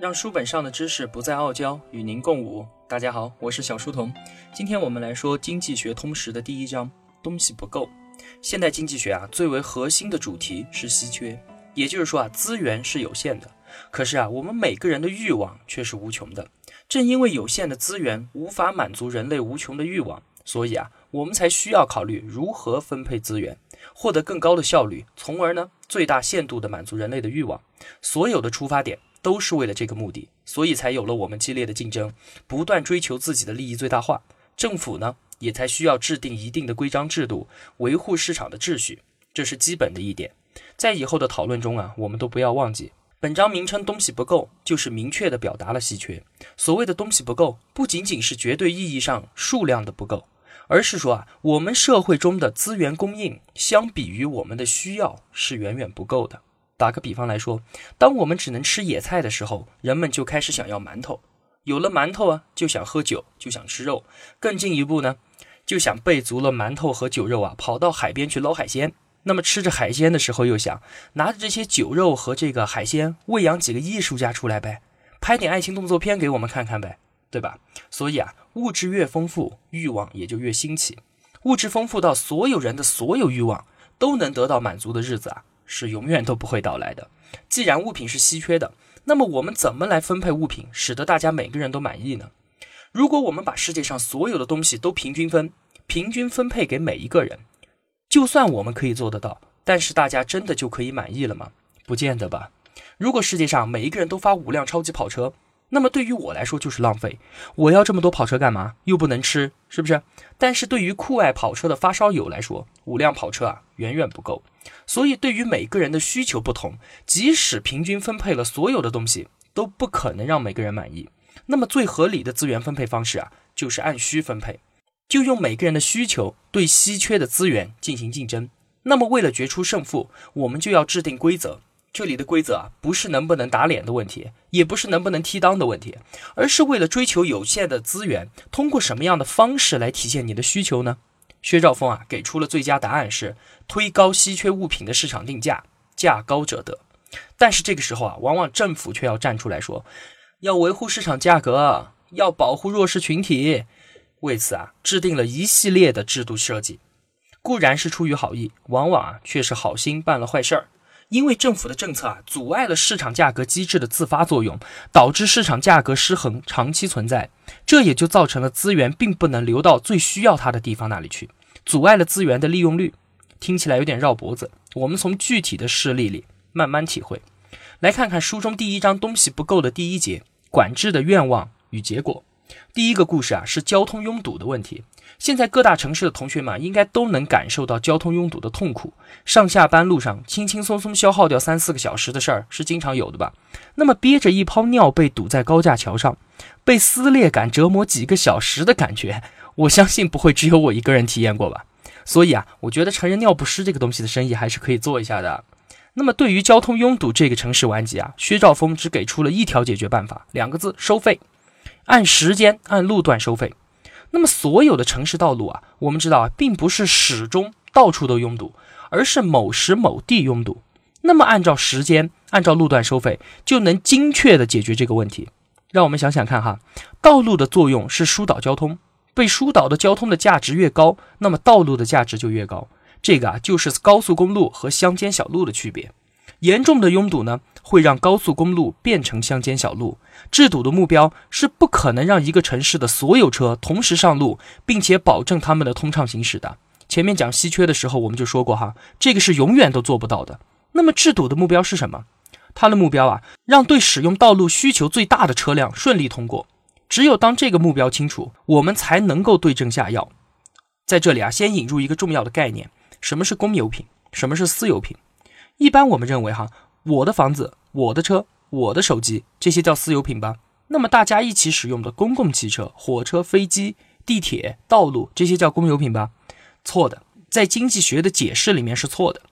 让书本上的知识不再傲娇，与您共舞。大家好，我是小书童。今天我们来说《经济学通识》的第一章：东西不够。现代经济学啊，最为核心的主题是稀缺，也就是说啊，资源是有限的。可是啊，我们每个人的欲望却是无穷的。正因为有限的资源无法满足人类无穷的欲望，所以啊，我们才需要考虑如何分配资源，获得更高的效率，从而呢，最大限度地满足人类的欲望。所有的出发点都是为了这个目的，所以才有了我们激烈的竞争，不断追求自己的利益最大化。政府呢，也才需要制定一定的规章制度，维护市场的秩序，这是基本的一点。在以后的讨论中啊，我们都不要忘记，本章名称“东西不够”，就是明确地表达了稀缺。所谓的东西不够，不仅仅是绝对意义上数量的不够。而是说啊，我们社会中的资源供应相比于我们的需要是远远不够的。打个比方来说，当我们只能吃野菜的时候，人们就开始想要馒头；有了馒头啊，就想喝酒，就想吃肉。更进一步呢，就想备足了馒头和酒肉啊，跑到海边去捞海鲜。那么吃着海鲜的时候，又想拿着这些酒肉和这个海鲜喂养几个艺术家出来呗，拍点爱情动作片给我们看看呗。对吧？所以啊，物质越丰富，欲望也就越兴起。物质丰富到所有人的所有欲望都能得到满足的日子啊，是永远都不会到来的。既然物品是稀缺的，那么我们怎么来分配物品，使得大家每个人都满意呢？如果我们把世界上所有的东西都平均分，平均分配给每一个人，就算我们可以做得到，但是大家真的就可以满意了吗？不见得吧。如果世界上每一个人都发五辆超级跑车，那么对于我来说就是浪费，我要这么多跑车干嘛？又不能吃，是不是？但是对于酷爱跑车的发烧友来说，五辆跑车啊远远不够。所以对于每个人的需求不同，即使平均分配了所有的东西，都不可能让每个人满意。那么最合理的资源分配方式啊，就是按需分配，就用每个人的需求对稀缺的资源进行竞争。那么为了决出胜负，我们就要制定规则。这里的规则啊，不是能不能打脸的问题，也不是能不能踢裆的问题，而是为了追求有限的资源，通过什么样的方式来体现你的需求呢？薛兆丰啊，给出了最佳答案是推高稀缺物品的市场定价，价高者得。但是这个时候啊，往往政府却要站出来说，要维护市场价格，要保护弱势群体，为此啊，制定了一系列的制度设计，固然是出于好意，往往啊，却是好心办了坏事儿。因为政府的政策啊，阻碍了市场价格机制的自发作用，导致市场价格失衡长期存在，这也就造成了资源并不能流到最需要它的地方那里去，阻碍了资源的利用率。听起来有点绕脖子，我们从具体的事例里慢慢体会。来看看书中第一章东西不够的第一节：管制的愿望与结果。第一个故事啊，是交通拥堵的问题。现在各大城市的同学们应该都能感受到交通拥堵的痛苦，上下班路上轻轻松松消耗掉三四个小时的事儿是经常有的吧？那么憋着一泡尿被堵在高架桥上，被撕裂感折磨几个小时的感觉，我相信不会只有我一个人体验过吧？所以啊，我觉得成人尿不湿这个东西的生意还是可以做一下的。那么对于交通拥堵这个城市顽疾啊，薛兆丰只给出了一条解决办法，两个字：收费，按时间按路段收费。那么，所有的城市道路啊，我们知道啊，并不是始终到处都拥堵，而是某时某地拥堵。那么，按照时间、按照路段收费，就能精确的解决这个问题。让我们想想看哈，道路的作用是疏导交通，被疏导的交通的价值越高，那么道路的价值就越高。这个啊，就是高速公路和乡间小路的区别。严重的拥堵呢，会让高速公路变成乡间小路。制堵的目标是不可能让一个城市的所有车同时上路，并且保证他们的通畅行驶的。前面讲稀缺的时候，我们就说过哈，这个是永远都做不到的。那么制堵的目标是什么？它的目标啊，让对使用道路需求最大的车辆顺利通过。只有当这个目标清楚，我们才能够对症下药。在这里啊，先引入一个重要的概念：什么是公有品？什么是私有品？一般我们认为，哈，我的房子、我的车、我的手机，这些叫私有品吧？那么大家一起使用的公共汽车、火车、飞机、地铁、道路，这些叫公有品吧？错的，在经济学的解释里面是错的。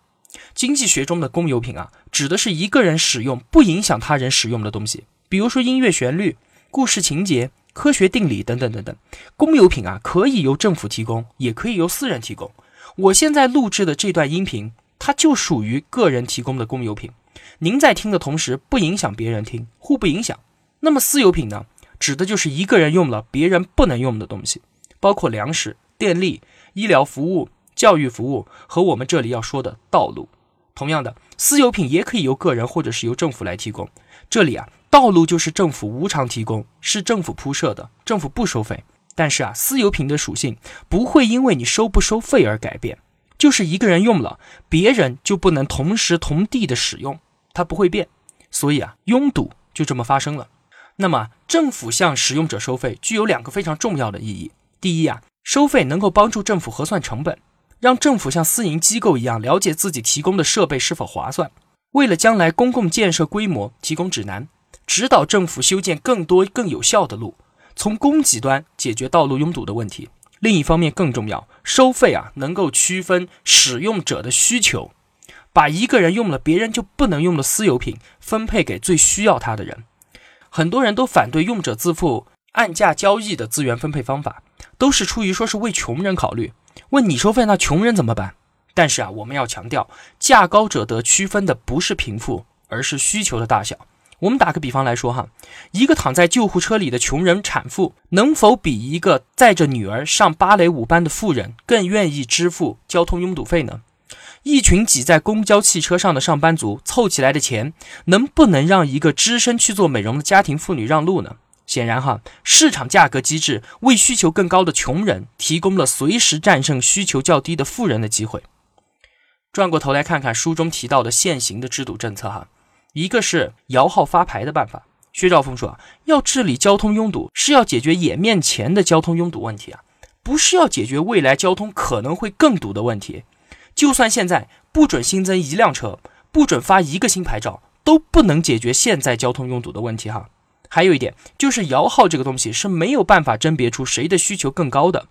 经济学中的公有品啊，指的是一个人使用不影响他人使用的东西，比如说音乐旋律、故事情节、科学定理等等等等。公有品啊，可以由政府提供，也可以由私人提供。我现在录制的这段音频。它就属于个人提供的公有品，您在听的同时不影响别人听，互不影响，那么私有品呢，指的就是一个人用了别人不能用的东西，包括粮食、电力、医疗服务、教育服务和我们这里要说的道路。同样的，私有品也可以由个人或者是由政府来提供。这里啊，道路就是政府无偿提供，是政府铺设的，政府不收费。但是啊，私有品的属性不会因为你收不收费而改变，就是一个人用了，别人就不能同时同地的使用，它不会变。所以啊，拥堵就这么发生了。那么，政府向使用者收费具有两个非常重要的意义：第一啊，收费能够帮助政府核算成本。让政府像私营机构一样了解自己提供的设备是否划算，为了将来公共建设规模提供指南，指导政府修建更多更有效的路，从供给端解决道路拥堵的问题。另一方面更重要，收费啊能够区分使用者的需求，把一个人用了别人就不能用的私有品分配给最需要它的人。很多人都反对用者自付、按价交易的资源分配方法，都是出于说是为穷人考虑。问你收费，那穷人怎么办？但是啊，我们要强调，价高者得区分的不是贫富，而是需求的大小。我们打个比方来说哈，一个躺在救护车里的穷人产妇，能否比一个载着女儿上芭蕾舞班的富人更愿意支付交通拥堵费呢？一群挤在公交汽车上的上班族凑起来的钱，能不能让一个只身去做美容的家庭妇女让路呢？显然，哈，市场价格机制为需求更高的穷人提供了随时战胜需求较低的富人的机会。转过头来看看书中提到的现行的制度政策，哈，一个是摇号发牌的办法。薛兆丰说啊，要治理交通拥堵，是要解决眼面前的交通拥堵问题啊，不是要解决未来交通可能会更堵的问题。就算现在不准新增一辆车，不准发一个新牌照，都不能解决现在交通拥堵的问题，哈。还有一点就是摇号这个东西是没有办法甄别出谁的需求更高的。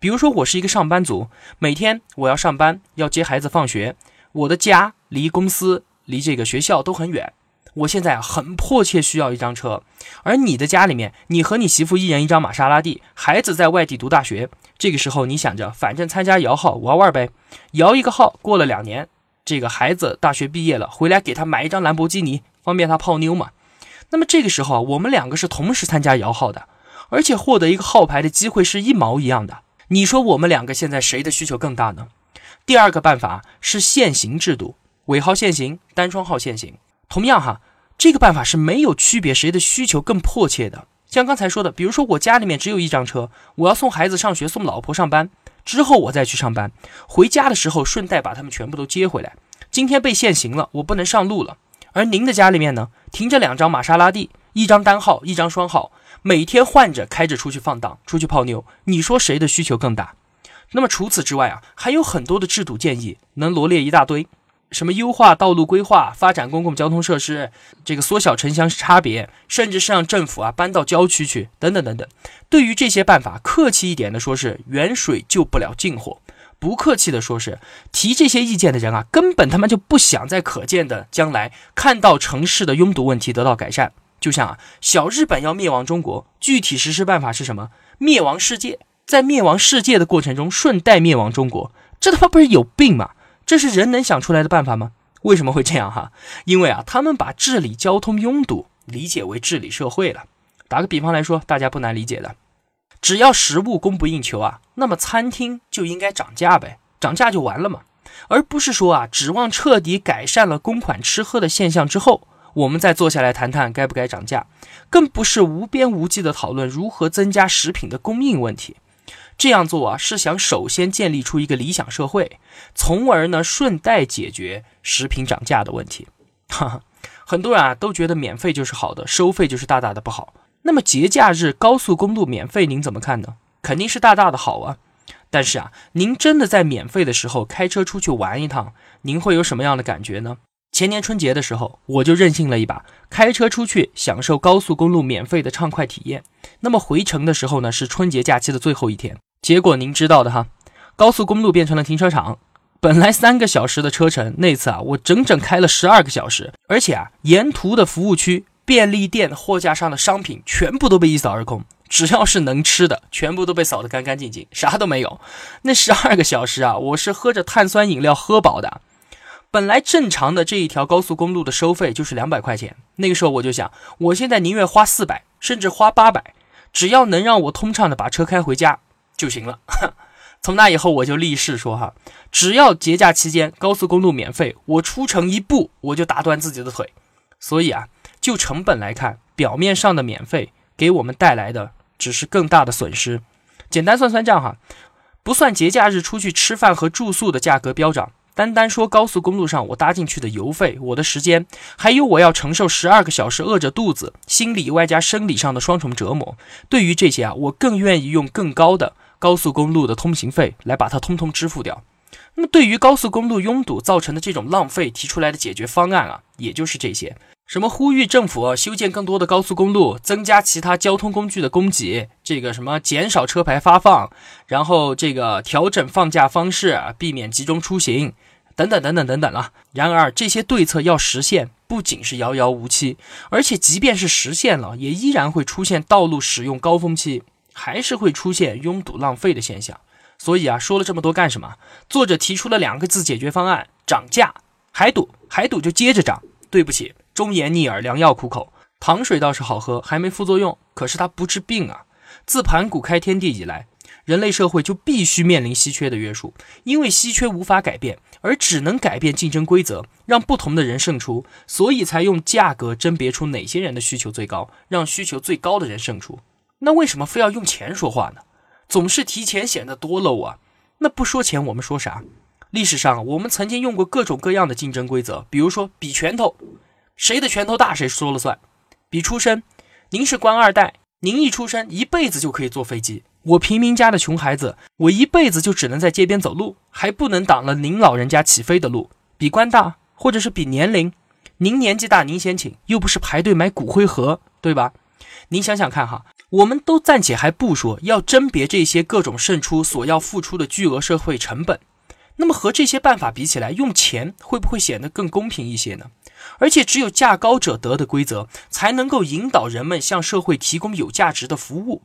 比如说，我是一个上班族，每天我要上班，要接孩子放学，我的家离公司、离这个学校都很远。我现在，很迫切需要一张车。而你的家里面，你和你媳妇一人一张玛莎拉蒂，孩子在外地读大学，这个时候你想着，反正参加摇号玩玩呗，摇一个号，过了两年，这个孩子大学毕业了，回来给他买一张兰博基尼，方便他泡妞嘛。那么这个时候啊，我们两个是同时参加摇号的，而且获得一个号牌的机会是一毛一样的。你说我们两个现在谁的需求更大呢？第二个办法是限行制度，尾号限行，单双号限行。同样哈，这个办法是没有区别谁的需求更迫切的。像刚才说的，比如说我家里面只有一张车，我要送孩子上学，送老婆上班，之后我再去上班，回家的时候顺带把他们全部都接回来。今天被限行了，我不能上路了。而您的家里面呢，停着两张玛莎拉蒂，一张单号，一张双号，每天换着开着出去放荡，出去泡妞。你说谁的需求更大？那么除此之外啊，还有很多的制度建议，能罗列一大堆，什么优化道路规划、发展公共交通设施，这个缩小城乡差别，甚至是让政府啊搬到郊区去，等等等等。对于这些办法，客气一点的说，是远水救不了近火。不客气的说，是提这些意见的人啊，根本他妈就不想在可见的将来看到城市的拥堵问题得到改善。就像啊，小日本要灭亡中国，具体实施办法是什么？灭亡世界，在灭亡世界的过程中顺带灭亡中国，这他妈不是有病吗？这是人能想出来的办法吗？为什么会这样哈？因为啊，他们把治理交通拥堵理解为治理社会了。打个比方来说，大家不难理解的。只要食物供不应求啊，那么餐厅就应该涨价呗，涨价就完了嘛，而不是说啊，指望彻底改善了公款吃喝的现象之后，我们再坐下来谈谈该不该涨价，更不是无边无际的讨论如何增加食品的供应问题。这样做啊，是想首先建立出一个理想社会，从而呢顺带解决食品涨价的问题。哈哈，很多人啊都觉得免费就是好的，收费就是大大的不好。那么节假日高速公路免费，您怎么看呢？肯定是大大的好啊！但是啊，您真的在免费的时候开车出去玩一趟，您会有什么样的感觉呢？前年春节的时候，我就任性了一把，开车出去享受高速公路免费的畅快体验。那么回程的时候呢，是春节假期的最后一天，结果您知道的哈，高速公路变成了停车场，本来三个小时的车程，那次啊，我整整开了十二个小时，而且啊，沿途的服务区。便利店货架上的商品全部都被一扫而空，只要是能吃的，全部都被扫得干干净净，啥都没有。那十二个小时啊，我是喝着碳酸饮料喝饱的。本来正常的这一条高速公路的收费就是两百块钱，那个时候我就想，我现在宁愿花四百，甚至花八百，只要能让我通畅的把车开回家就行了。从那以后我就立誓说哈，只要节假期间高速公路免费，我出城一步我就打断自己的腿。所以啊，就成本来看，表面上的免费给我们带来的只是更大的损失。简单算算账哈，不算节假日出去吃饭和住宿的价格飙涨。单单说高速公路上我搭进去的油费，我的时间，还有我要承受十二个小时饿着肚子，心理外加生理上的双重折磨。对于这些啊，我更愿意用更高的高速公路的通行费来把它通通支付掉。那么对于高速公路拥堵造成的这种浪费，提出来的解决方案啊，也就是这些。什么呼吁政府修建更多的高速公路，增加其他交通工具的供给，这个什么减少车牌发放，然后这个调整放假方式，避免集中出行，等等等等等等了。然而这些对策要实现，不仅是遥遥无期，而且即便是实现了，也依然会出现道路使用高峰期，还是会出现拥堵浪费的现象。所以啊，说了这么多干什么？作者提出了两个字解决方案：涨价，还堵，还堵就接着涨。对不起。忠言逆耳，良药苦口。糖水倒是好喝，还没副作用，可是它不治病啊。自盘古开天地以来，人类社会就必须面临稀缺的约束，因为稀缺无法改变，而只能改变竞争规则，让不同的人胜出，所以才用价格甄别出哪些人的需求最高，让需求最高的人胜出。那为什么非要用钱说话呢？总是提钱显得多 low 啊。那不说钱，我们说啥？历史上我们曾经用过各种各样的竞争规则，比如说比拳头。谁的拳头大，谁说了算。比出身，您是官二代，您一出生一辈子就可以坐飞机。我平民家的穷孩子，我一辈子就只能在街边走路，还不能挡了您老人家起飞的路。比官大，或者是比年龄，您年纪大，您先请，又不是排队买骨灰盒，对吧？您想想看哈，我们都暂且还不说要甄别这些各种胜出所要付出的巨额社会成本，那么和这些办法比起来，用钱会不会显得更公平一些呢？而且只有价高者得的规则，才能够引导人们向社会提供有价值的服务，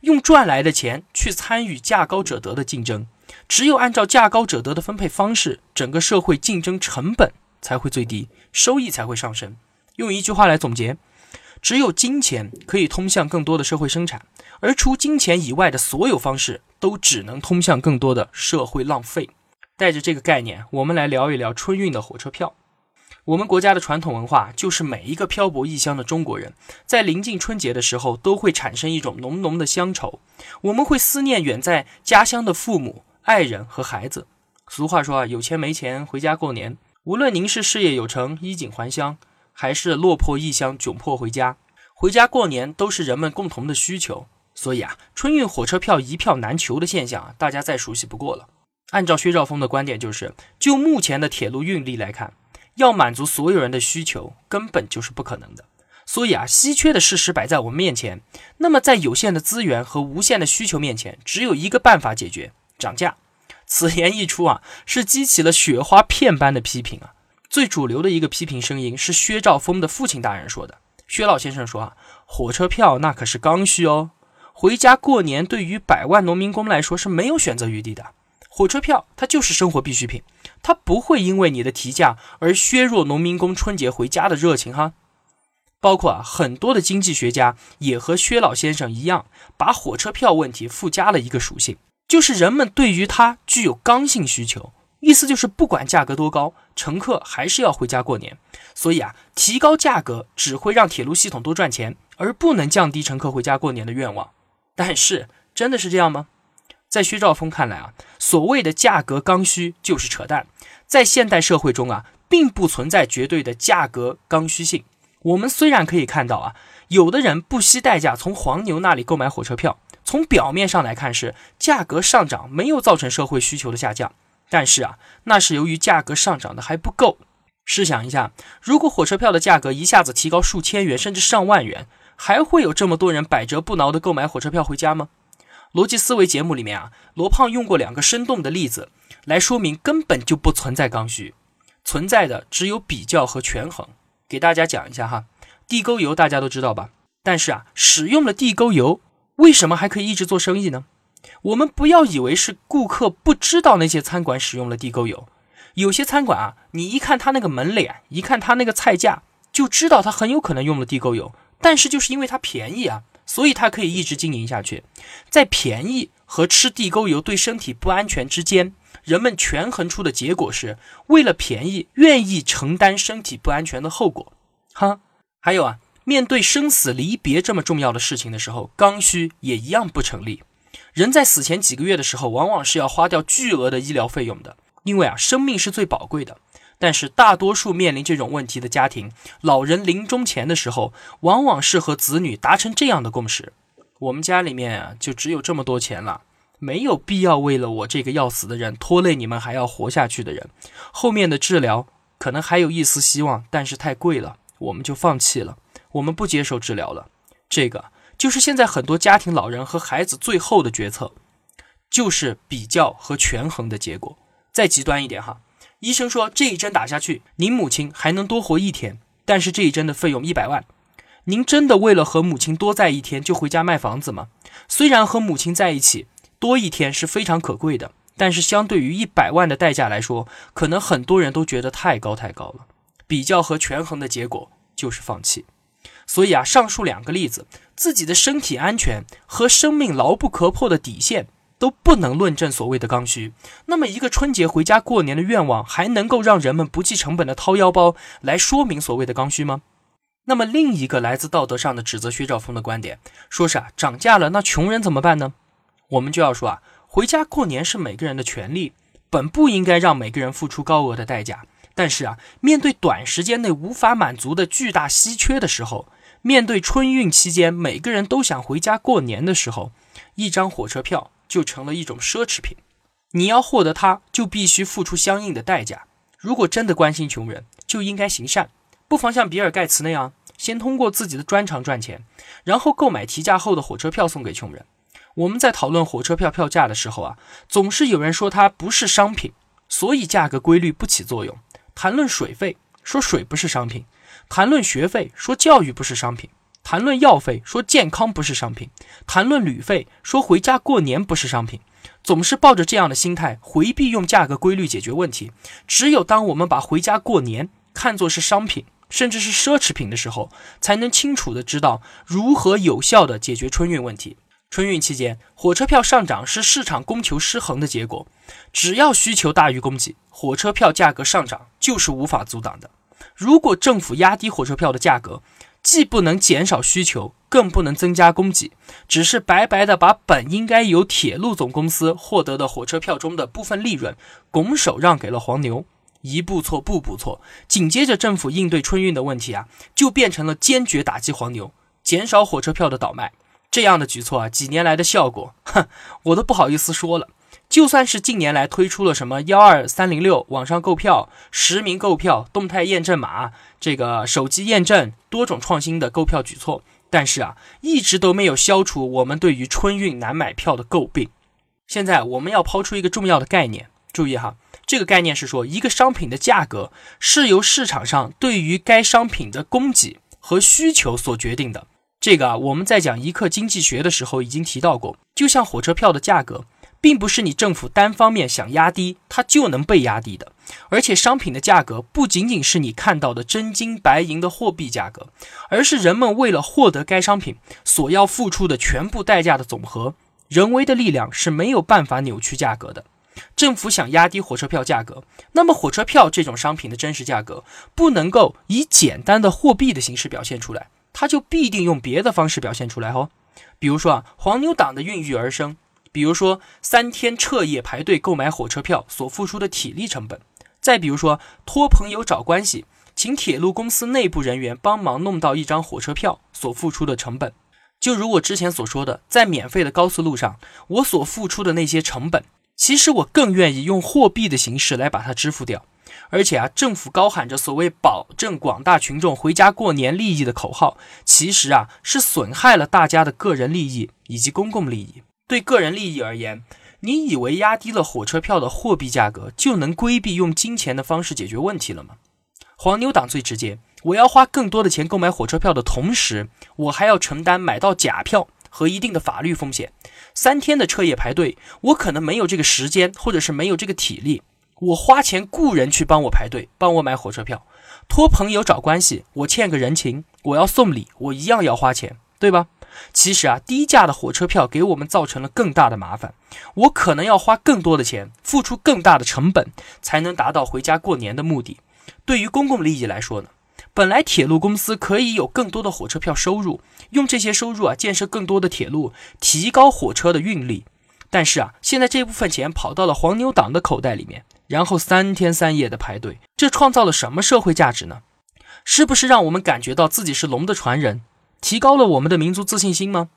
用赚来的钱去参与价高者得的竞争。只有按照价高者得的分配方式，整个社会竞争成本才会最低，收益才会上升。用一句话来总结：只有金钱可以通向更多的社会生产，而除金钱以外的所有方式，都只能通向更多的社会浪费。带着这个概念，我们来聊一聊春运的火车票。我们国家的传统文化就是每一个漂泊异乡的中国人，在临近春节的时候，都会产生一种浓浓的乡愁。我们会思念远在家乡的父母、爱人和孩子。俗话说啊，有钱没钱回家过年。无论您是事业有成衣锦还乡，还是落魄异乡窘迫回家，回家过年都是人们共同的需求。所以啊，春运火车票一票难求的现象啊，大家再熟悉不过了。按照薛兆丰的观点，就是就目前的铁路运力来看。要满足所有人的需求，根本就是不可能的。所以啊，稀缺的事实摆在我们面前。那么，在有限的资源和无限的需求面前，只有一个办法解决：涨价。此言一出啊，是激起了雪花片般的批评啊。最主流的一个批评声音是薛兆丰的父亲大人说的。薛老先生说啊，火车票那可是刚需哦，回家过年对于百万农民工来说是没有选择余地的。火车票它就是生活必需品。它不会因为你的提价而削弱农民工春节回家的热情哈。包括啊，很多的经济学家也和薛老先生一样，把火车票问题附加了一个属性，就是人们对于它具有刚性需求，意思就是不管价格多高，乘客还是要回家过年。所以啊，提高价格只会让铁路系统多赚钱，而不能降低乘客回家过年的愿望。但是，真的是这样吗？在薛兆丰看来啊，所谓的价格刚需就是扯淡。在现代社会中啊，并不存在绝对的价格刚需性。我们虽然可以看到啊，有的人不惜代价从黄牛那里购买火车票，从表面上来看是价格上涨没有造成社会需求的下降，但是啊，那是由于价格上涨的还不够。试想一下，如果火车票的价格一下子提高数千元甚至上万元，还会有这么多人百折不挠的购买火车票回家吗？逻辑思维节目里面啊，罗胖用过两个生动的例子来说明根本就不存在刚需，存在的只有比较和权衡。给大家讲一下哈，地沟油大家都知道吧？但是啊，使用了地沟油，为什么还可以一直做生意呢？我们不要以为是顾客不知道那些餐馆使用了地沟油，有些餐馆啊，你一看他那个门脸，一看他那个菜价，就知道他很有可能用了地沟油。但是就是因为它便宜啊，所以它可以一直经营下去。在便宜和吃地沟油对身体不安全之间，人们权衡出的结果是，为了便宜，愿意承担身体不安全的后果。哈，还有啊，面对生死离别这么重要的事情的时候，刚需也一样不成立。人在死前几个月的时候，往往是要花掉巨额的医疗费用的，因为啊，生命是最宝贵的。但是大多数面临这种问题的家庭，老人临终前的时候，往往是和子女达成这样的共识：我们家里面啊，就只有这么多钱了，没有必要为了我这个要死的人拖累你们还要活下去的人。后面的治疗可能还有一丝希望，但是太贵了。我们就放弃了，我们不接受治疗了。这个就是现在很多家庭老人和孩子最后的决策，就是比较和权衡的结果。再极端一点哈，医生说这一针打下去，您母亲还能多活一天，但是这一针的费用一百万。您真的为了和母亲多在一天就回家卖房子吗？虽然和母亲在一起多一天是非常可贵的，但是相对于一百万的代价来说，可能很多人都觉得太高太高了。比较和权衡的结果就是放弃，所以啊，上述两个例子，自己的身体安全和生命牢不可破的底线都不能论证所谓的刚需。那么，一个春节回家过年的愿望，还能够让人们不计成本的掏腰包来说明所谓的刚需吗？那么，另一个来自道德上的指责薛兆丰的观点，说是啊，涨价了，那穷人怎么办呢？我们就要说啊，回家过年是每个人的权利，本不应该让每个人付出高额的代价。但是啊，面对短时间内无法满足的巨大稀缺的时候，面对春运期间每个人都想回家过年的时候，一张火车票就成了一种奢侈品。你要获得它，就必须付出相应的代价。如果真的关心穷人，就应该行善，不妨像比尔盖茨那样，先通过自己的专长赚钱，然后购买提价后的火车票送给穷人。我们在讨论火车票票价的时候啊，总是有人说它不是商品，所以价格规律不起作用。谈论水费，说水不是商品；谈论学费，说教育不是商品；谈论药费，说健康不是商品；谈论旅费，说回家过年不是商品。总是抱着这样的心态，回避用价格规律解决问题。只有当我们把回家过年看作是商品，甚至是奢侈品的时候，才能清楚的知道如何有效的解决春运问题。春运期间，火车票上涨是市场供求失衡的结果。只要需求大于供给，火车票价格上涨就是无法阻挡的。如果政府压低火车票的价格，既不能减少需求，更不能增加供给，只是白白的把本应该由铁路总公司获得的火车票中的部分利润拱手让给了黄牛，一步错，步步错。紧接着，政府应对春运的问题啊，就变成了坚决打击黄牛，减少火车票的倒卖。这样的举措啊，几年来的效果，哼，我都不好意思说了。就算是近年来推出了什么幺二三零六网上购票、实名购票、动态验证码、这个手机验证多种创新的购票举措，但是啊，一直都没有消除我们对于春运难买票的诟病。现在我们要抛出一个重要的概念，注意哈，这个概念是说，一个商品的价格是由市场上对于该商品的供给和需求所决定的。这个啊，我们在讲一课经济学的时候已经提到过。就像火车票的价格，并不是你政府单方面想压低它就能被压低的。而且商品的价格不仅仅是你看到的真金白银的货币价格，而是人们为了获得该商品所要付出的全部代价的总和。人为的力量是没有办法扭曲价格的。政府想压低火车票价格，那么火车票这种商品的真实价格不能够以简单的货币的形式表现出来。它就必定用别的方式表现出来哦，比如说啊，黄牛党的孕育而生，比如说三天彻夜排队购买火车票所付出的体力成本，再比如说托朋友找关系，请铁路公司内部人员帮忙弄到一张火车票所付出的成本。就如我之前所说的，在免费的高速路上，我所付出的那些成本，其实我更愿意用货币的形式来把它支付掉。而且啊，政府高喊着所谓保证广大群众回家过年利益的口号，其实啊是损害了大家的个人利益以及公共利益。对个人利益而言，你以为压低了火车票的货币价格就能规避用金钱的方式解决问题了吗？黄牛党最直接，我要花更多的钱购买火车票的同时，我还要承担买到假票和一定的法律风险。三天的彻夜排队，我可能没有这个时间，或者是没有这个体力。我花钱雇人去帮我排队，帮我买火车票，托朋友找关系，我欠个人情，我要送礼，我一样要花钱，对吧？其实啊，低价的火车票给我们造成了更大的麻烦，我可能要花更多的钱，付出更大的成本，才能达到回家过年的目的。对于公共利益来说呢，本来铁路公司可以有更多的火车票收入，用这些收入啊建设更多的铁路，提高火车的运力。但是啊，现在这部分钱跑到了黄牛党的口袋里面。然后三天三夜的排队，这创造了什么社会价值呢？是不是让我们感觉到自己是龙的传人，提高了我们的民族自信心吗？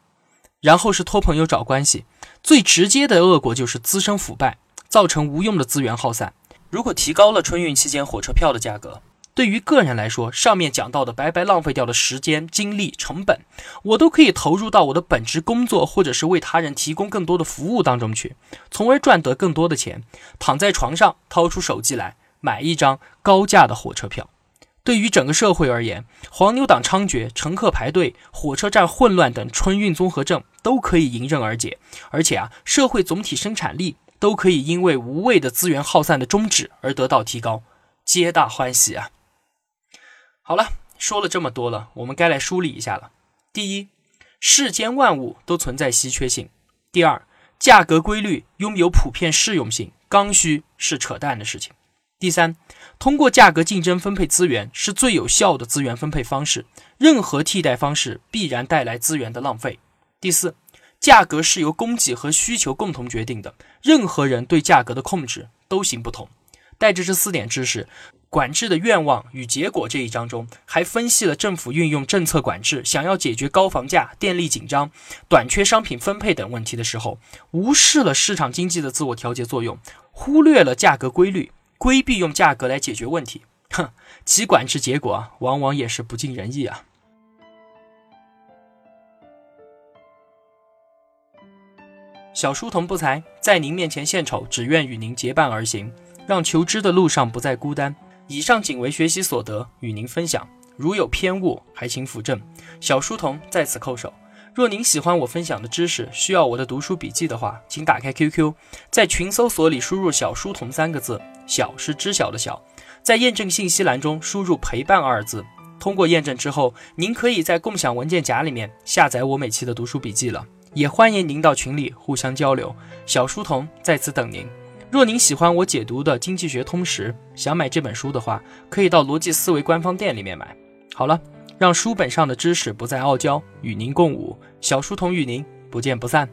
然后是托朋友找关系，最直接的恶果就是滋生腐败，造成无用的资源耗散。如果提高了春运期间火车票的价格。对于个人来说，上面讲到的白白浪费掉的时间、精力、成本，我都可以投入到我的本职工作，或者是为他人提供更多的服务当中去，从而赚得更多的钱。躺在床上，掏出手机来买一张高价的火车票。对于整个社会而言，黄牛党猖獗、乘客排队、火车站混乱等春运综合症都可以迎刃而解，而且啊，社会总体生产力都可以因为无谓的资源耗散的终止而得到提高，皆大欢喜啊！好了，说了这么多了，我们该来梳理一下了。第一，世间万物都存在稀缺性；第二，价格规律拥有普遍适用性，刚需是扯淡的事情；第三，通过价格竞争分配资源是最有效的资源分配方式，任何替代方式必然带来资源的浪费；第四，价格是由供给和需求共同决定的，任何人对价格的控制都行不通。带着这四点知识。管制的愿望与结果这一章中，还分析了政府运用政策管制，想要解决高房价、电力紧张、短缺商品分配等问题的时候，无视了市场经济的自我调节作用，忽略了价格规律，规避用价格来解决问题。哼，其管制结果啊，往往也是不尽人意啊。小书童不才，在您面前献丑，只愿与您结伴而行，让求知的路上不再孤单。以上仅为学习所得，与您分享。如有偏误，还请斧正。小书童在此叩首。若您喜欢我分享的知识，需要我的读书笔记的话，请打开 QQ，在群搜索里输入“小书童”三个字，小是知晓的小，在验证信息栏中输入“陪伴”二字。通过验证之后，您可以在共享文件夹里面下载我每期的读书笔记了。也欢迎您到群里互相交流。小书童在此等您。若您喜欢我解读的《经济学通识》，想买这本书的话，可以到逻辑思维官方店里面买。好了，让书本上的知识不再傲娇，与您共舞。小书童与您不见不散。